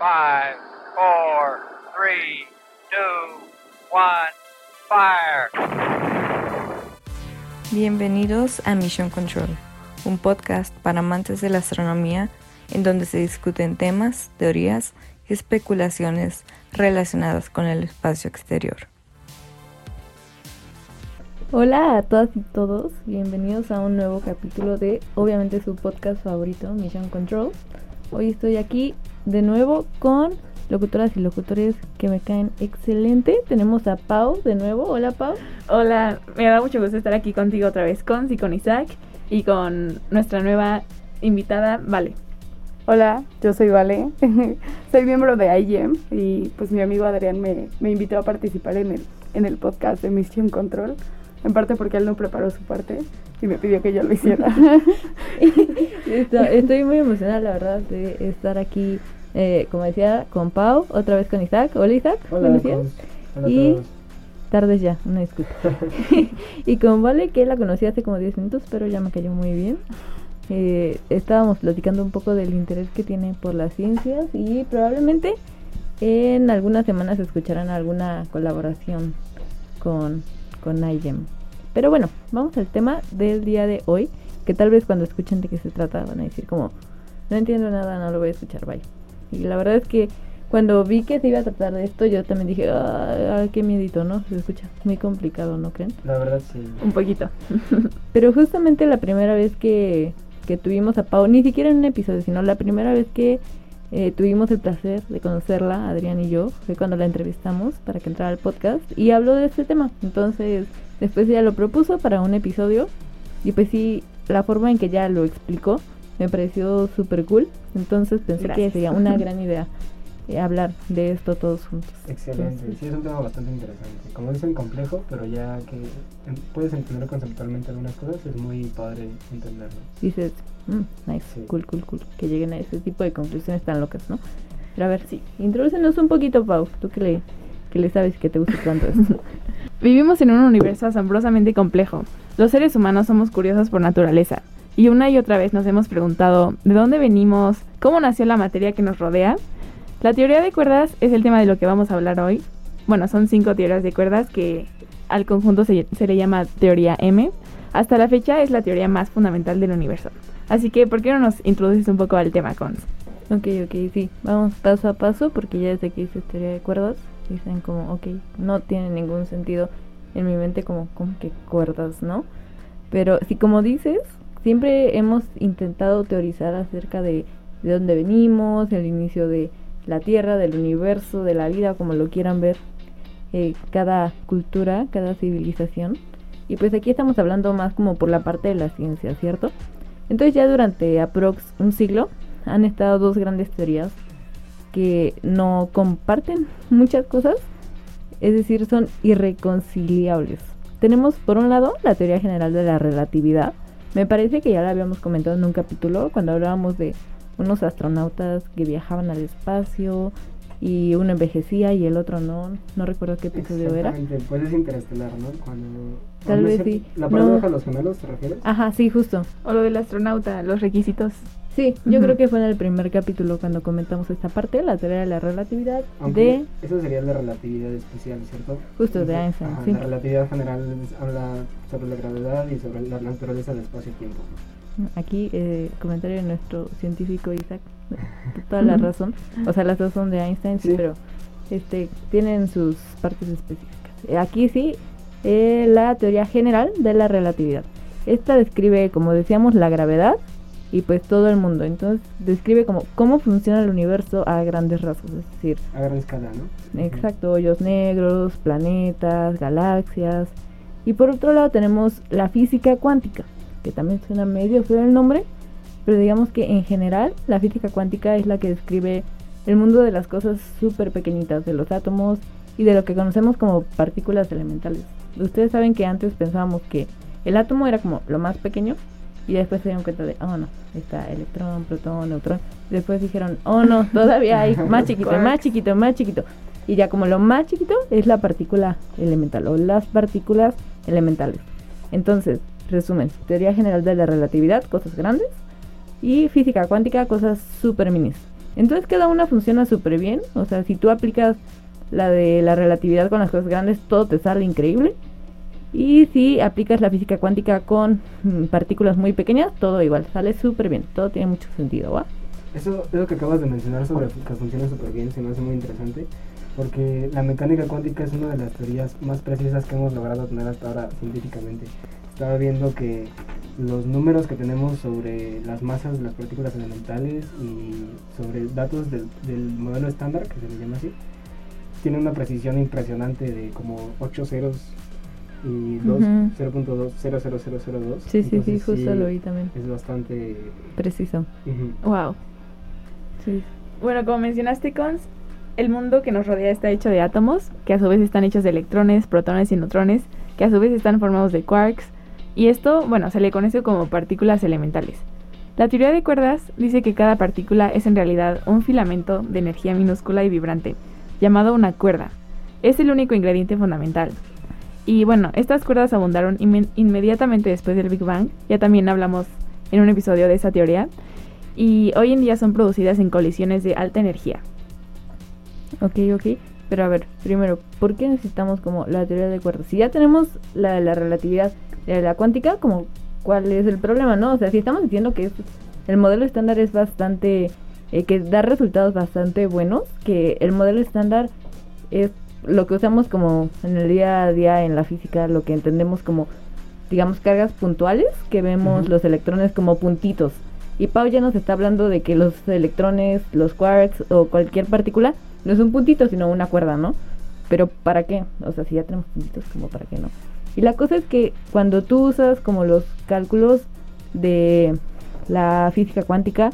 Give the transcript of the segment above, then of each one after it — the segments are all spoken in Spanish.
Five, four, three, two, one, fire. Bienvenidos a Mission Control, un podcast para amantes de la astronomía en donde se discuten temas, teorías y especulaciones relacionadas con el espacio exterior. Hola a todas y todos, bienvenidos a un nuevo capítulo de obviamente su podcast favorito, Mission Control. Hoy estoy aquí de nuevo con locutoras y locutores que me caen excelente. Tenemos a Pau de nuevo. Hola Pau. Hola, me da mucho gusto estar aquí contigo otra vez, con y con Isaac y con nuestra nueva invitada, Vale. Hola, yo soy Vale, soy miembro de IGM y pues mi amigo Adrián me, me invitó a participar en el, en el podcast de Mission Control, en parte porque él no preparó su parte y me pidió que yo lo hiciera. Estoy muy emocionada, la verdad, de estar aquí, eh, como decía, con Pau, otra vez con Isaac. Hola Isaac, Hola, buenos días. Hola a Y todos. tardes ya, una disculpa. y con Vale, que la conocí hace como 10 minutos, pero ya me cayó muy bien. Eh, estábamos platicando un poco del interés que tiene por las ciencias y probablemente en algunas semanas escucharán alguna colaboración con, con IGEM. Pero bueno, vamos al tema del día de hoy, que tal vez cuando escuchen de qué se trata van a decir como, no entiendo nada, no lo voy a escuchar, bye. Y la verdad es que cuando vi que se iba a tratar de esto, yo también dije, ay, qué miedito, ¿no? Se escucha muy complicado, ¿no creen? La verdad sí. Un poquito. Pero justamente la primera vez que, que tuvimos a Pau, ni siquiera en un episodio, sino la primera vez que eh, tuvimos el placer de conocerla, Adrián y yo, fue cuando la entrevistamos para que entrara al podcast y habló de este tema. Entonces, después ella lo propuso para un episodio y pues sí, la forma en que ella lo explicó me pareció súper cool. Entonces pensé que sería una gran idea hablar de esto todos juntos. Excelente. Entonces, Sí, es un tema bastante interesante. Como dicen, complejo, pero ya que puedes entender conceptualmente algunas cosas, es muy padre entenderlo. dices, "Mm, nice, Sí. cool, cool, cool, que lleguen a ese tipo de conclusiones tan locas, ¿no? Pero a ver, sí, introdúcenos un poquito, Pau, tú que le, que le sabes que te gusta tanto esto. Vivimos en un universo asombrosamente complejo. Los seres humanos somos curiosos por naturaleza. Y una y otra vez nos hemos preguntado ¿de dónde venimos? ¿Cómo nació la materia que nos rodea? La teoría de cuerdas es el tema de lo que vamos a hablar hoy. Bueno, son cinco teorías de cuerdas que al conjunto se, le llama teoría M. Hasta la fecha es la teoría más fundamental del universo. Así que, ¿por qué no nos introduces un poco al tema, Cons? ok, ok, sí, vamos paso a paso porque ya desde que hice teoría de cuerdas, dicen como, ok, no tiene ningún sentido en mi mente como, como que cuerdas, ¿no? Pero sí, como dices, siempre hemos intentado teorizar acerca de, de dónde venimos, el inicio de la Tierra, del universo, de la vida, como lo quieran ver, eh, cada cultura, cada civilización. Y pues aquí estamos hablando más como por la parte de la ciencia, ¿cierto? Entonces ya durante aprox un siglo han estado dos grandes teorías que no comparten muchas cosas, es decir, son irreconciliables. Tenemos por un lado la teoría general de la relatividad. Me parece que ya la habíamos comentado en un capítulo cuando hablábamos de unos astronautas que viajaban al espacio y uno envejecía y el otro no. No recuerdo qué episodio era. Pues es interestelar, ¿no? Cuando... Tal ¿no vez sí. ¿La No. paradoja de los gemelos te refieres? Ajá, sí, justo. O lo del astronauta, los requisitos. Sí, yo creo que fue en el primer capítulo cuando comentamos esta parte, la teoría de la relatividad Aunque de Eso sería la relatividad especial, ¿cierto? Justo, de Ajá, Einstein, sí. La relatividad general habla sobre la gravedad y sobre la naturaleza del espacio-tiempo. Aquí, eh, comentario de nuestro científico Isaac, toda la razón. O sea, las dos son de Einstein, sí, Sí. pero este, tienen sus partes específicas. Eh, Aquí sí, eh, la teoría general de la relatividad. Esta describe, como decíamos, la gravedad y pues todo el mundo. Entonces, describe como cómo funciona el universo a grandes rasgos, es decir, A gran escala, ¿no? Exacto, hoyos negros, planetas, galaxias. Y por otro lado tenemos la física cuántica, que también suena medio feo el nombre, pero digamos que en general la física cuántica es la que describe el mundo de las cosas súper pequeñitas, de los átomos y de lo que conocemos como partículas elementales. Ustedes saben que antes pensábamos que el átomo era como lo más pequeño y después se dieron cuenta de, oh no, está electrón, protón, neutrón. Después dijeron, oh no, todavía hay más chiquito, más chiquito, más chiquito. Y ya como lo más chiquito es la partícula elemental o las partículas elementales. Entonces, resumen, teoría general de la relatividad, cosas grandes, y física cuántica, cosas súper minis. Entonces cada una funciona súper bien. O sea, si tú aplicas la de la relatividad con las cosas grandes, todo te sale increíble. Y si aplicas la física cuántica con mm, partículas muy pequeñas, todo igual, sale súper bien. Todo tiene mucho sentido, ¿va? Eso, eso que acabas de mencionar sobre que funciona súper bien se me hace muy interesante porque la mecánica cuántica es una de las teorías más precisas que hemos logrado tener hasta ahora científicamente. Estaba viendo que los números que tenemos sobre las masas de las partículas elementales y sobre datos del, del modelo estándar, que se le llama así, tienen una precisión impresionante de como 8 ceros y 2, Ujú. 0.2, 00002. Sí, sí, sí, justo lo vi también. Es bastante... Preciso. Wow. Sí. Bueno, como mencionaste, Cons, el mundo que nos rodea está hecho de átomos, que a su vez están hechos de electrones, protones y neutrones, que a su vez están formados de quarks, y esto, bueno, se le conoce como partículas elementales. La teoría de cuerdas dice que cada partícula es en realidad un filamento de energía minúscula y vibrante, llamado una cuerda. Es el único ingrediente fundamental. Y bueno, estas cuerdas abundaron inme- inmediatamente después del Big Bang, ya también hablamos en un episodio de esa teoría, y hoy en día son producidas en colisiones de alta energía. Ok, ok. Pero a ver, primero, ¿por qué necesitamos como la teoría de cuerdas? Si ya tenemos la la relatividad la cuántica, como cuál es el problema, ¿no? O sea, si estamos diciendo que el modelo estándar es bastante, eh, que da resultados bastante buenos, que el modelo estándar es lo que usamos como en el día a día en la física, lo que entendemos como, digamos, cargas puntuales, que vemos los electrones como puntitos. Y Pau ya nos está hablando de que los electrones, los quarks o cualquier partícula no es un puntito, sino una cuerda, ¿no? Pero ¿para qué? O sea, si ya tenemos puntitos, como para qué no? Y la cosa es que cuando tú usas como los cálculos de la física cuántica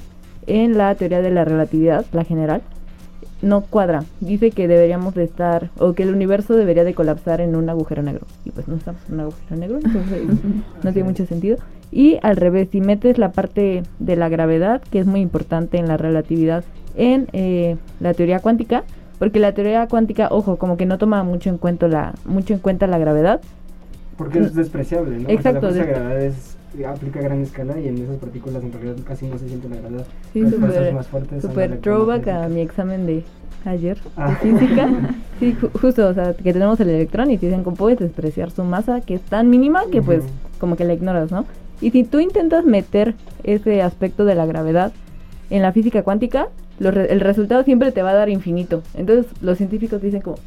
en la teoría de la relatividad, la general, no cuadra. Dice que deberíamos de estar, o que el universo debería de colapsar en un agujero negro. Y pues no estamos en un agujero negro, entonces no tiene mucho sentido. Y al revés, si metes la parte de la gravedad, que es muy importante en la relatividad, en eh, la teoría cuántica, porque la teoría cuántica, ojo, como que no toma mucho en cuenta la, mucho en cuenta la gravedad. Porque es despreciable, ¿no? Exacto, Porque la gravedad es, aplica a gran escala y en esas partículas en realidad casi no se siente la gravedad. Sí, Las súper más fuertes super throwback a mi examen de ayer Ah. de física. Sí, ju- justo, o sea, que tenemos el electrón y te dicen cómo puedes despreciar su masa, que es tan mínima que pues como que la ignoras, ¿no? Y si tú intentas meter ese aspecto de la gravedad en la física cuántica, re- el resultado siempre te va a dar infinito. Entonces los científicos dicen como,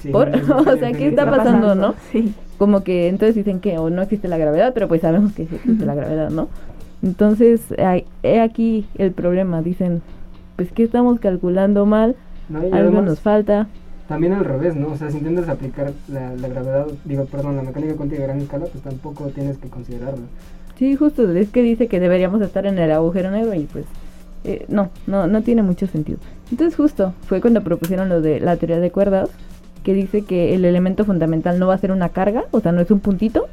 Sí, ¿por? o sea, ¿qué es- está pasando, no? Sí. Como que entonces dicen que o no existe la gravedad, pero pues sabemos que sí existe la gravedad, ¿no? Entonces, hay- he aquí el problema, dicen, pues que estamos calculando mal, No, algo además, nos falta. También al revés, ¿no? O sea, si intentas aplicar la, la gravedad, digo, perdón, la mecánica cuántica a gran escala, pues tampoco tienes que considerarlo. Sí, justo, es que dice que deberíamos estar en el agujero negro y pues eh, no, no, no tiene mucho sentido. Entonces justo fue cuando propusieron lo de la teoría de cuerdas, que dice que el elemento fundamental no va a ser una carga, o sea, no es un puntito,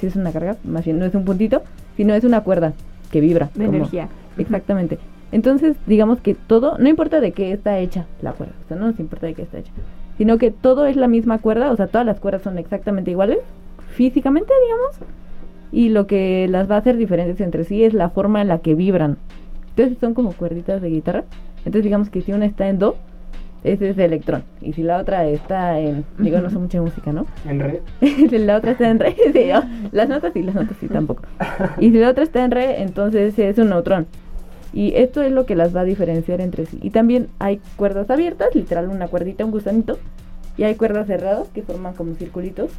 si es una carga, más bien no es un puntito, sino es una cuerda que vibra. De como- energía. Exactamente. Entonces, digamos que todo, no importa de qué está hecha la cuerda, o sea, no nos importa de qué está hecha, sino que todo es la misma cuerda, o sea, todas las cuerdas son exactamente iguales, físicamente, digamos, y lo que las va a hacer diferentes entre sí es la forma en la que vibran. Entonces son como cuerditas de guitarra. Entonces digamos que si una está en do, ese es de electrón. Y si la otra está en, digo, no sé mucho de música, ¿no? En re, si la otra está en re, sí, oh, las notas sí, las notas sí tampoco. Y si la otra está en re, entonces es un neutrón. Y esto es lo que las va a diferenciar entre sí. Y también hay cuerdas abiertas, literal una cuerdita, un gusanito. Y hay cuerdas cerradas que forman como circulitos.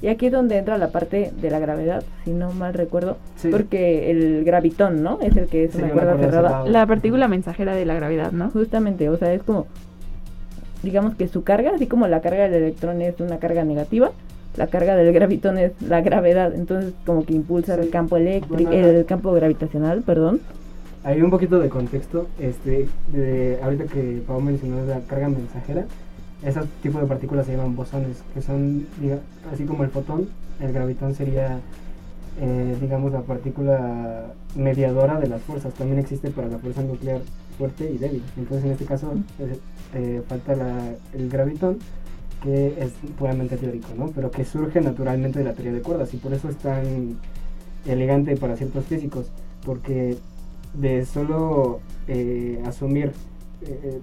Y aquí es donde entra la parte de la gravedad, si no mal recuerdo. Sí. Porque el gravitón, ¿no? Es el que es Sí, una una cuerda cuerda cerrada. cerrada. La partícula mensajera de la gravedad, ¿no? Justamente, o sea, es como, digamos que su carga, así como la carga del electrón es una carga negativa, la carga del gravitón es la gravedad, entonces como que impulsa el campo eléctrico, Bueno, el campo gravitacional, perdón. Hay un poquito de contexto, este, de, ahorita que Pau mencionó la carga mensajera, ese tipo de partículas se llaman bosones, que son, diga- así como el fotón, el gravitón sería, eh, digamos, la partícula mediadora de las fuerzas. También existe para la fuerza nuclear fuerte y débil. Entonces, en este caso, eh, falta la- el gravitón, que es puramente teórico, ¿no? Pero que surge naturalmente de la teoría de cuerdas y por eso es tan elegante para ciertos físicos, porque de solo eh, asumir eh, eh,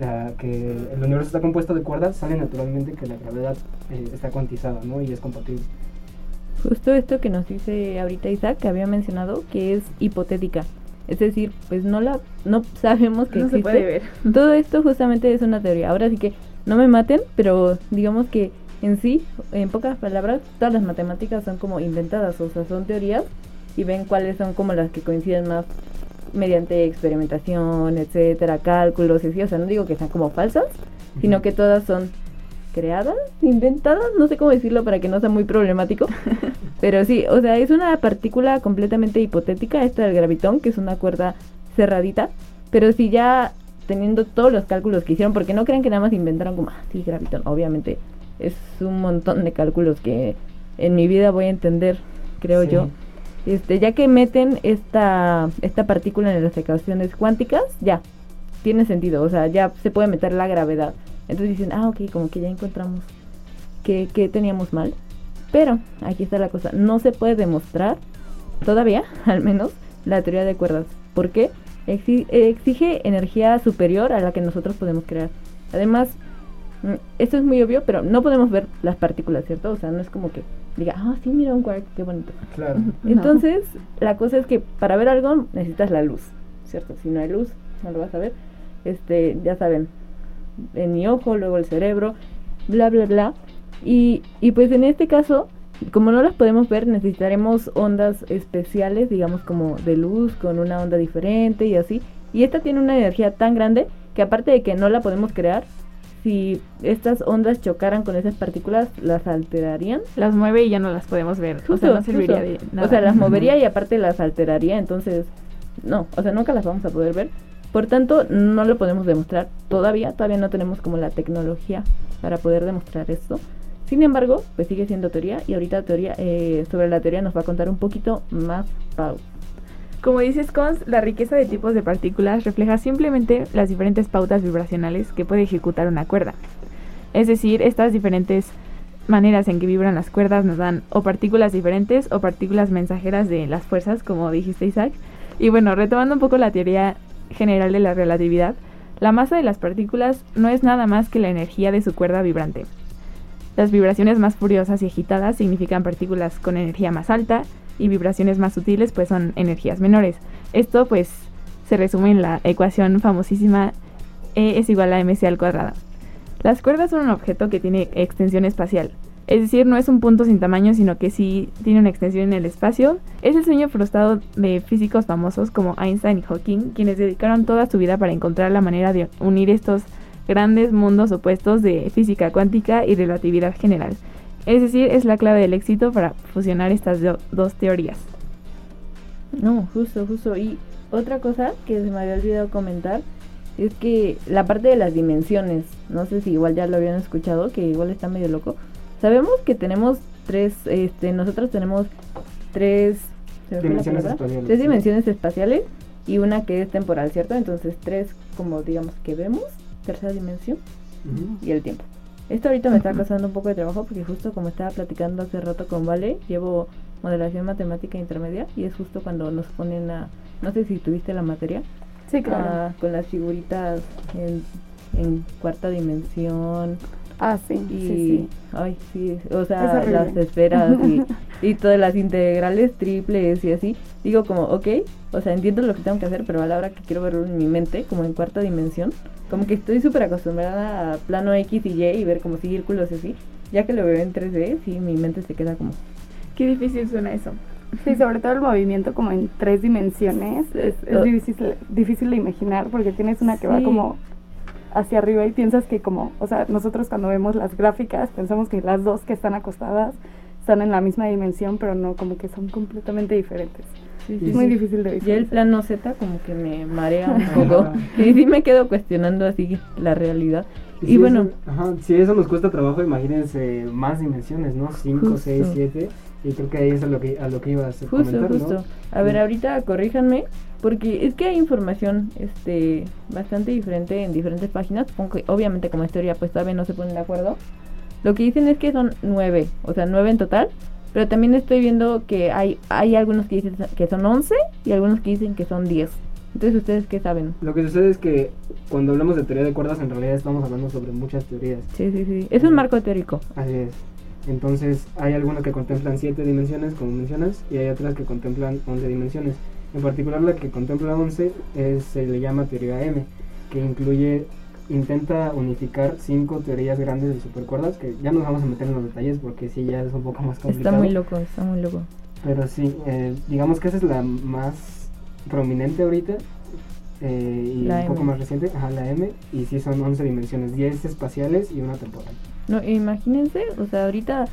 la- que el universo está compuesto de cuerdas, sale naturalmente que la gravedad eh, está cuantizada, ¿no? Y es compatible. Justo esto que nos dice ahorita Isaac, que había mencionado, que es hipotética. Es decir, pues no la no sabemos que No se existe. puede ver. Todo esto justamente es una teoría. Ahora sí que no me maten, pero digamos que en sí, en pocas palabras, todas las matemáticas son como inventadas, o sea, son teorías y ven cuáles son como las que coinciden más mediante experimentación, etcétera, cálculos, y así. O sea, no digo que sean como falsas, sino que todas son creadas, inventadas, no sé cómo decirlo para que no sea muy problemático. Pero sí, o sea, es una partícula completamente hipotética, esta del gravitón, que es una cuerda cerradita. Pero si ya teniendo todos los cálculos que hicieron, porque no crean que nada más inventaron como, ah, sí, gravitón, obviamente es un montón de cálculos que en mi vida voy a entender, creo Sí. yo. Este, ya que meten esta, esta partícula en las ecuaciones cuánticas, ya, tiene sentido, o sea, ya se puede meter la gravedad. Entonces dicen, ah, ok, como que ya encontramos que, que teníamos mal. Pero, aquí está la cosa, no se puede demostrar, todavía, al menos, la teoría de cuerdas. ¿Por qué? Exi- exige energía superior a la que nosotros podemos crear. Además, mm, esto es muy obvio, pero no podemos ver las partículas, ¿cierto? O sea, no es como que diga, ah, sí, mira un quark, qué bonito. Claro. No. Entonces, la cosa es que para ver algo necesitas la luz, ¿cierto? Si no hay luz, no lo vas a ver. Este, ya saben, en mi ojo, luego el cerebro, bla, bla, bla. Y, y pues en este caso, como no las podemos ver, necesitaremos ondas especiales, digamos como de luz, con una onda diferente y así. Y esta tiene una energía tan grande que aparte de que no la podemos crear, si estas ondas chocaran con esas partículas, las alterarían Las mueve y ya no las podemos ver. o sea, Justo, no serviría justo. de nada. O sea, las movería y aparte las alteraría, entonces no, o sea, nunca las vamos a poder ver. Por tanto, no lo podemos demostrar todavía, todavía no tenemos como la tecnología para poder demostrar esto. Sin embargo, pues sigue siendo teoría y ahorita teoría eh, sobre la teoría nos va a contar un poquito más Pau. Como dices, Cons, la riqueza de tipos de partículas refleja simplemente las diferentes pautas vibracionales que puede ejecutar una cuerda. Es decir, estas diferentes maneras en que vibran las cuerdas nos dan o partículas diferentes o partículas mensajeras de las fuerzas, como dijiste Isaac. Y bueno, retomando un poco la teoría general de la relatividad, la masa de las partículas no es nada más que la energía de su cuerda vibrante. Las vibraciones más furiosas y agitadas significan partículas con energía más alta y vibraciones más sutiles pues son energías menores. Esto pues se resume en la ecuación famosísima E es igual a mc al cuadrado. Las cuerdas son un objeto que tiene extensión espacial. Es decir, no es un punto sin tamaño, sino que sí tiene una extensión en el espacio. Es el sueño frustrado de físicos famosos como Einstein y Hawking, quienes dedicaron toda su vida para encontrar la manera de unir estos grandes mundos opuestos de física cuántica y relatividad general. Es decir, es la clave del éxito para fusionar estas do- dos teorías. No, justo, justo. Y otra cosa que se me había olvidado comentar es que la parte de las dimensiones, no sé si igual ya lo habían escuchado, que igual está medio loco. Sabemos que tenemos tres, este, nosotros tenemos tres ¿se me fue la Dimensiones espaciales, Tres sí. dimensiones espaciales y una que es temporal, ¿cierto? Entonces tres como digamos que vemos, tercera dimensión y el tiempo. Esto ahorita me está costando un poco de trabajo porque justo como estaba platicando hace rato con Vale, llevo modelación matemática intermedia y es justo cuando nos ponen a, no sé si tuviste la materia, Sí, claro. ah, con las figuritas en, en cuarta dimensión Ah, sí, y, sí, sí. ay, sí, o Es sea, horrible. las esferas y, y todas las integrales triples y así. Digo como, ok, o sea, entiendo lo que tengo que hacer, pero a la hora que quiero verlo en mi mente, como en cuarta dimensión, como que estoy súper acostumbrada a plano X y Y y ver como círculos y así. Ya que lo veo en 3D, sí, mi mente se queda como... Qué difícil suena eso. Sí, sobre todo el movimiento como en tres dimensiones es, es difícil, difícil de imaginar porque tienes una que va Sí. como hacia arriba y piensas que como, o sea, nosotros cuando vemos las gráficas pensamos que las dos que están acostadas están en la misma dimensión, pero no, como que son completamente diferentes. Sí, Es muy difícil de Ya el visualizar. plano Z como que me marea un poco. y sí me quedo cuestionando así la realidad. Y, si bueno, eso- ajá, si eso nos cuesta trabajo, imagínense más dimensiones, ¿no? 5, Justo. 6, 7. Y creo que ahí es a lo que, a lo que ibas a Justo, comentar, ¿no? justo. A ver, Sí. ahorita corríjanme, porque es que hay información este bastante diferente en diferentes páginas. Supongo que obviamente como historia pues todavía no se ponen de acuerdo. Lo que dicen es que son nueve, o sea, nueve en total. Pero también estoy viendo que hay, hay algunos que dicen que son 11 y algunos que dicen que son 10. Entonces, ¿ustedes qué saben? Lo que sucede es que cuando hablamos de teoría de cuerdas, en realidad estamos hablando sobre muchas teorías. Sí, sí, sí. Es un marco teórico. Así es. Entonces, hay algunas que contemplan 7 dimensiones, como mencionas, y hay otras que contemplan 11 dimensiones. En particular, la que contempla 11 es, se le llama teoría M, que incluye, intenta unificar cinco teorías grandes de supercuerdas, que ya nos vamos a meter en los detalles porque sí, ya es un poco más complicado. Está muy loco, está muy loco. Pero sí, eh, digamos que esa es la más prominente ahorita. eh, y La un poco más reciente, ajá, la M, y sí son 11 dimensiones, 10 espaciales y una temporal. No, imagínense, o sea, ahorita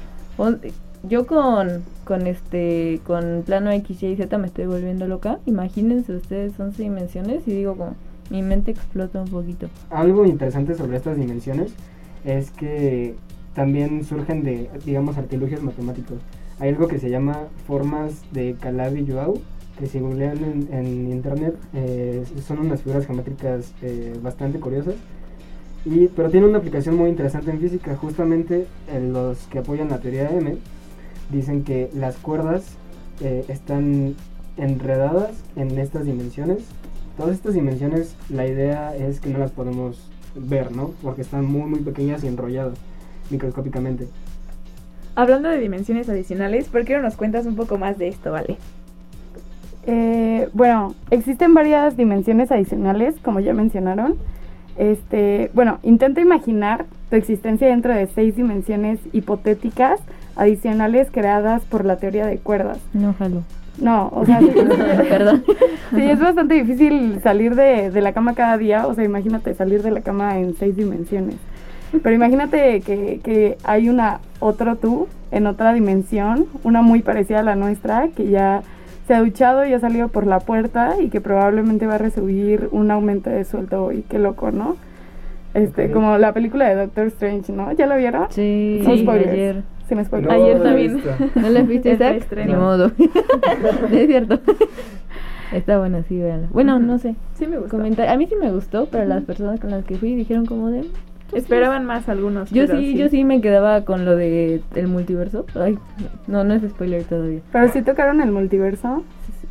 yo con con este con plano X, Y y Z me estoy volviendo loca. Imagínense ustedes 11 dimensiones y digo como mi mente explota un poquito. Algo interesante sobre estas dimensiones es que también surgen de, digamos, artilugios matemáticos. Hay algo que se llama formas de Calabi-Yau, que si googlean en, en internet eh, son unas figuras geométricas eh, bastante curiosas. Y, pero tiene una aplicación muy interesante en física. Justamente eh, los que apoyan la teoría de M dicen que las cuerdas eh, están enredadas en estas dimensiones. Todas estas dimensiones, la idea es que no las podemos ver, ¿no? Porque están muy, muy pequeñas y enrolladas microscópicamente. Hablando de dimensiones adicionales, ¿por qué no nos cuentas un poco más de esto, vale? Eh, bueno, existen varias dimensiones adicionales, como ya mencionaron. Este, bueno, intenta imaginar tu existencia dentro de seis dimensiones hipotéticas adicionales creadas por la teoría de cuerdas. No, jalo. No, o sea, sí, Perdón. sí, es bastante difícil salir de, de la cama cada día. O sea, imagínate salir de la cama en seis dimensiones. Pero imagínate que, que hay una otro tú en otra dimensión, una muy parecida a la nuestra, que ya se ha duchado y ha salido por la puerta y que probablemente va a recibir un aumento de sueldo y qué loco, ¿no? Este, como la película de Doctor Strange, ¿no? ¿Ya la vieron? Sí, spoilers. ayer. Sin spoilers. Ayer no, también. esta. ¿No la viste, Isaac? Ni modo. es cierto. Está buena, sí, véanla. Bueno, no sé. Sí me gustó. Comentar. A mí sí me gustó, pero las personas con las que fui dijeron como de... Esperaban más algunos. Yo sí, yo sí me quedaba con lo de el multiverso. Ay, no, no es spoiler todavía. Pero si tocaron el multiverso,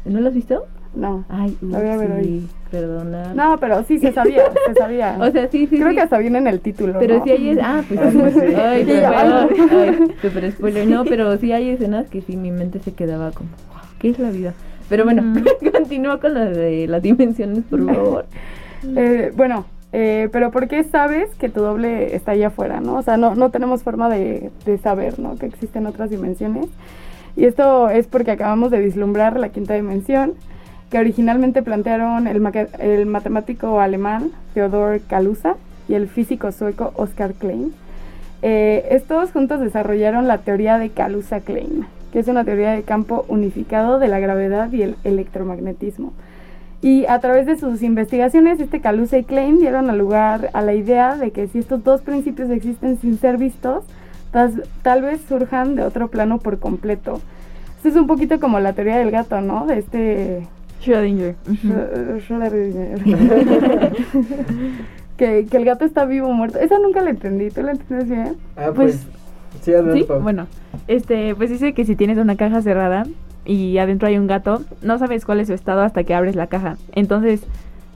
¿No lo has visto? No. Ay, ver sí, hoy. perdona. No, pero sí se sabía, se sabía. O sea, sí, sí, Creo sí. que hasta viene en el título. Pero ¿no? sí hay es- ah, pues Ah, pues sí. Ay, Sí, perdón. ay. Ay, super spoiler. No, pero sí hay escenas que sí mi mente se quedaba como, "Wow, ¿qué es la vida? Pero bueno, Ujú. continúa con lo de las dimensiones, por favor. Eh, bueno, eh, pero ¿por qué sabes que tu doble está allá afuera, no? O sea, no, no tenemos forma de, de saber, ¿no? Que existen otras dimensiones. Y esto es porque acabamos de vislumbrar la quinta dimensión, originalmente plantearon el, el matemático alemán Theodor Kaluza y el físico sueco Oscar Klein. Eh, estos juntos desarrollaron la teoría de Kaluza-Klein, que es una teoría de campo unificado de la gravedad y el electromagnetismo. Y a través de sus investigaciones, este Kaluza y Klein dieron lugar a la idea de que si estos dos principios existen sin ser vistos, tas- tal vez surjan de otro plano por completo. Esto es un poquito como la teoría del gato, ¿no? De este Schrödinger. que, que el gato está vivo o muerto. Esa nunca la entendí. ¿Tú la entiendes bien? Ah, Pues, pues, sí, bueno, este, pues dice que si tienes una caja cerrada y adentro hay un gato, no sabes cuál es su estado hasta que abres la caja. Entonces,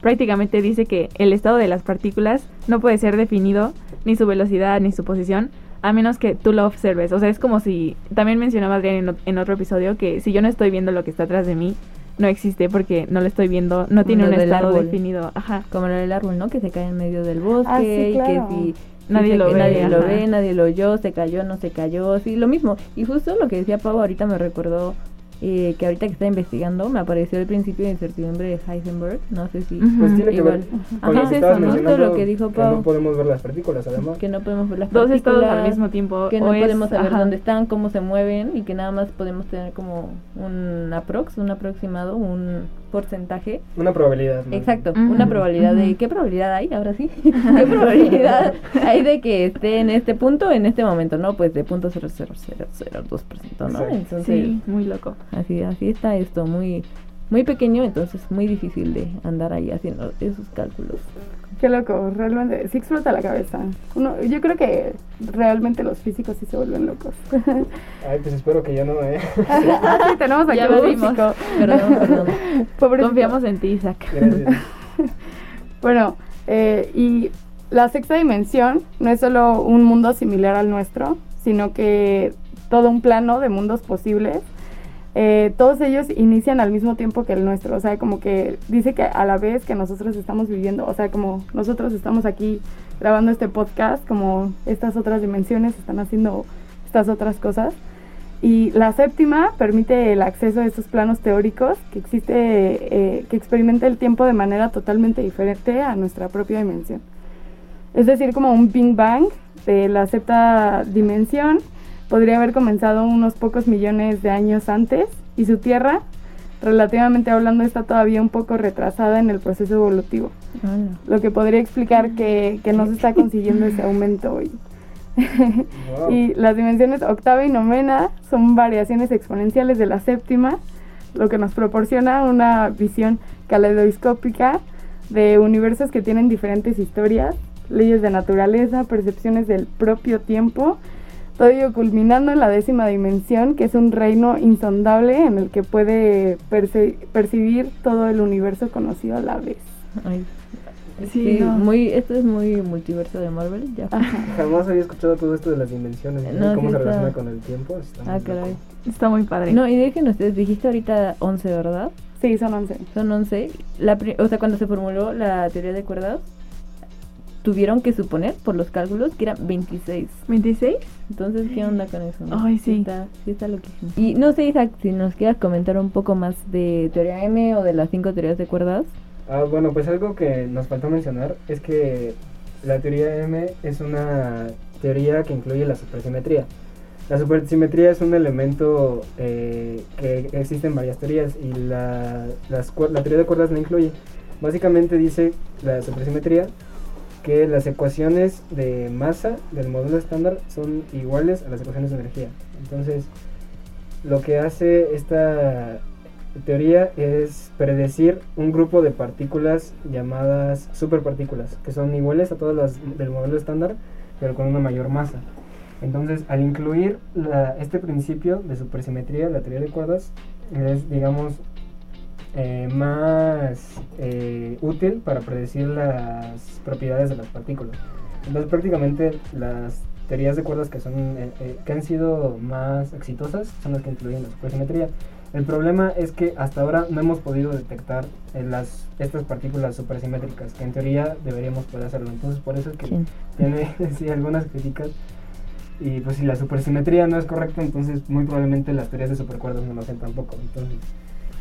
prácticamente dice que el estado de las partículas no puede ser definido, ni su velocidad, ni su posición, a menos que tú lo observes. O sea, es como si, también mencionaba Adrián en, en otro episodio, que si yo no estoy viendo lo que está atrás de mí, no existe porque no lo estoy viendo, no tiene Lo un estado árbol. definido. Ajá. Como lo del árbol, ¿no? Que se cae en medio del bosque Ah, sí, claro. y que si Nadie lo que ve, nadie lo ve, nadie lo oyó, se cayó, no se cayó, sí, lo mismo. Y justo lo que decía Pau ahorita me recordó eh, que ahorita que está investigando me apareció el principio de incertidumbre de Heisenberg, no sé si. Pues tiene que igual. ver Ajá, con lo es que estabas mencionando, lo que dijo Pau. no podemos ver las partículas, además. que no podemos ver las Dos estados partículas, al mismo tiempo. que no es- podemos saber ajá. dónde están, cómo se mueven y que nada más podemos tener como un aprox, un aproximado, un porcentaje. Una probabilidad. ¿no? Exacto, una probabilidad de ujú. ¿qué probabilidad hay? Ahora sí. ¿Qué probabilidad hay de que esté en este punto en este momento, no? Pues de punto cero cero cero cero dos por ciento, ¿no? Exacto. Entonces, Sí, muy loco. así así está esto muy muy pequeño, entonces muy difícil de andar ahí haciendo esos cálculos. Qué loco, realmente, sí explota la cabeza. Uno, yo creo que realmente los físicos sí se vuelven locos. Ay, pues espero que yo no, ¿eh? ah, sí, tenemos aquí Ya un vimos. físico. Perdón, perdón. Confiamos en ti, Isaac. Gracias. Bueno, eh, y la sexta dimensión no es solo un mundo similar al nuestro, sino que todo un plano de mundos posibles. Eh, todos ellos inician al mismo tiempo que el nuestro, o sea, como que dice que a la vez que nosotros estamos viviendo, o sea, como nosotros estamos aquí grabando este podcast, como estas otras dimensiones están haciendo estas otras cosas. Y la séptima permite el acceso a estos planos teóricos que existe, eh, que experimenta el tiempo de manera totalmente diferente a nuestra propia dimensión. Es decir, como un Big Bang de la sexta dimensión podría haber comenzado unos pocos millones de años antes y su Tierra, relativamente hablando, está todavía un poco retrasada en el proceso evolutivo, Hola. lo que podría explicar que, que no se está consiguiendo ese aumento hoy. Wow. Y las dimensiones octava y novena son variaciones exponenciales de la séptima, lo que nos proporciona una visión caleidoscópica de universos que tienen diferentes historias, leyes de naturaleza, percepciones del propio tiempo, todo ello culminando en la décima dimensión, que es un reino insondable en el que puede perce- percibir todo el universo conocido a la vez. Ay. Sí, Sí, no. muy, esto es muy multiverso de Marvel. Ya. Jamás había escuchado todo esto de las dimensiones, ¿no? No, cómo sí se está- relaciona con el tiempo. está Ah, muy caray. Está muy padre. No, y dejen ustedes, dijiste ahorita 11, ¿verdad? Sí, son 11. Son 11. La pri- o sea, cuando se formuló la teoría de cuerdas, tuvieron que suponer, por los cálculos, que eran 26. ¿26? Entonces, ¿qué onda con eso? Ay, sí. Está, sí está loquísimo. Y no sé, Isaac, si nos quieras comentar un poco más de teoría M o de las cinco teorías de cuerdas. Ah, bueno, pues algo que nos faltó mencionar es que la teoría M es una teoría que incluye la supersimetría. La supersimetría es un elemento eh, que existe en varias teorías y la, las la teoría de cuerdas la incluye. Básicamente dice la supersimetría que las ecuaciones de masa del modelo estándar son iguales a las ecuaciones de energía. Entonces, lo que hace esta teoría es predecir un grupo de partículas llamadas superpartículas, que son iguales a todas las del modelo estándar, pero con una mayor masa. Entonces, al incluir este principio de supersimetría, la teoría de cuerdas, es, digamos, eh, más eh, útil para predecir las propiedades de las partículas. Entonces, prácticamente las teorías de cuerdas que, son, eh, eh, que han sido más exitosas son las que incluyen la supersimetría. El problema es que hasta ahora no hemos podido detectar eh, las, estas partículas supersimétricas, que en teoría deberíamos poder hacerlo. Entonces, por eso es que ¿Quién? tiene sí, algunas críticas. Y pues si la supersimetría no es correcta, entonces muy probablemente las teorías de supercuerdas no lo hacen tampoco. Entonces,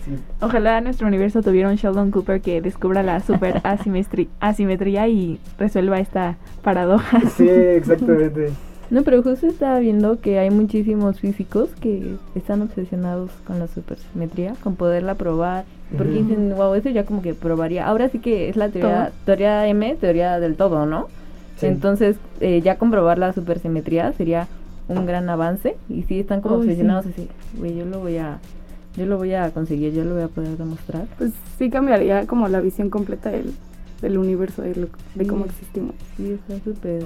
sí. Ojalá nuestro universo tuviera un Sheldon Cooper que descubra la super asimetri- asimetría y resuelva esta paradoja. Sí, exactamente. No, pero justo estaba viendo que hay muchísimos físicos que están obsesionados con la supersimetría, con poderla probar. Porque Ujú. dicen, wow, eso ya como que probaría. Ahora sí que es la teoría, teoría M, teoría del todo, ¿no? Sí. Entonces, eh, ya comprobar la supersimetría sería un gran avance. Y sí, están como Uy, sí. obsesionados así, güey, yo lo voy a, yo lo voy a conseguir, yo lo voy a poder demostrar. Pues sí cambiaría como la visión completa del, del universo, de, lo- de Sí. cómo existimos. Sí, está súper...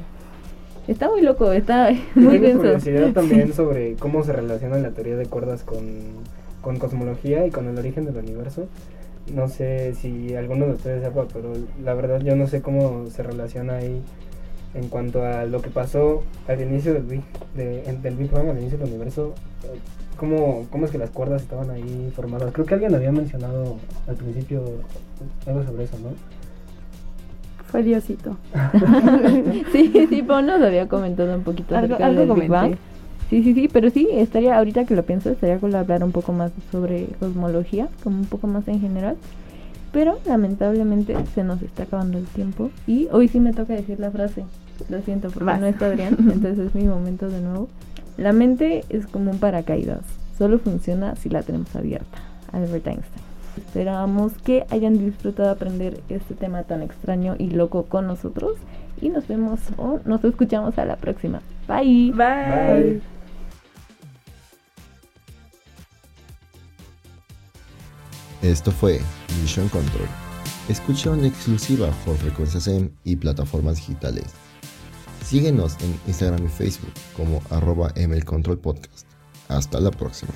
Está muy loco, está muy tengo curiosidad también sobre cómo se relaciona la teoría de cuerdas con, con cosmología y con el origen del universo. No sé si alguno de ustedes sepa, pero la verdad yo no sé cómo se relaciona ahí en cuanto a lo que pasó al inicio del Big, de- del Big Bang, al inicio del universo. ¿Cómo, ¿Cómo es que las cuerdas estaban ahí formadas? Creo que alguien había mencionado al principio algo sobre eso, ¿no? Fue Diosito. Sí, sí, Pau nos había comentado un poquito Algo- acerca algo del Big comenté. Bang. Sí, sí, sí, pero sí, estaría, ahorita que lo pienso, estaría cool hablar un poco más sobre cosmología, como un poco más en general. Pero lamentablemente se nos está acabando el tiempo. Y hoy sí me toca decir la frase. Lo siento, porque Vas. no está Adrián, entonces es mi momento de nuevo. La mente es como un paracaídas, solo funciona si la tenemos abierta. Albert Einstein. Esperamos que hayan disfrutado aprender este tema tan extraño y loco con nosotros. Y nos vemos o nos escuchamos a la próxima. Bye. Bye. Esto fue Mission Control. Escucha una exclusiva por Frecuencia SEM y plataformas digitales. Síguenos en Instagram y Facebook como arroba mlcontrolpodcast. Hasta la próxima.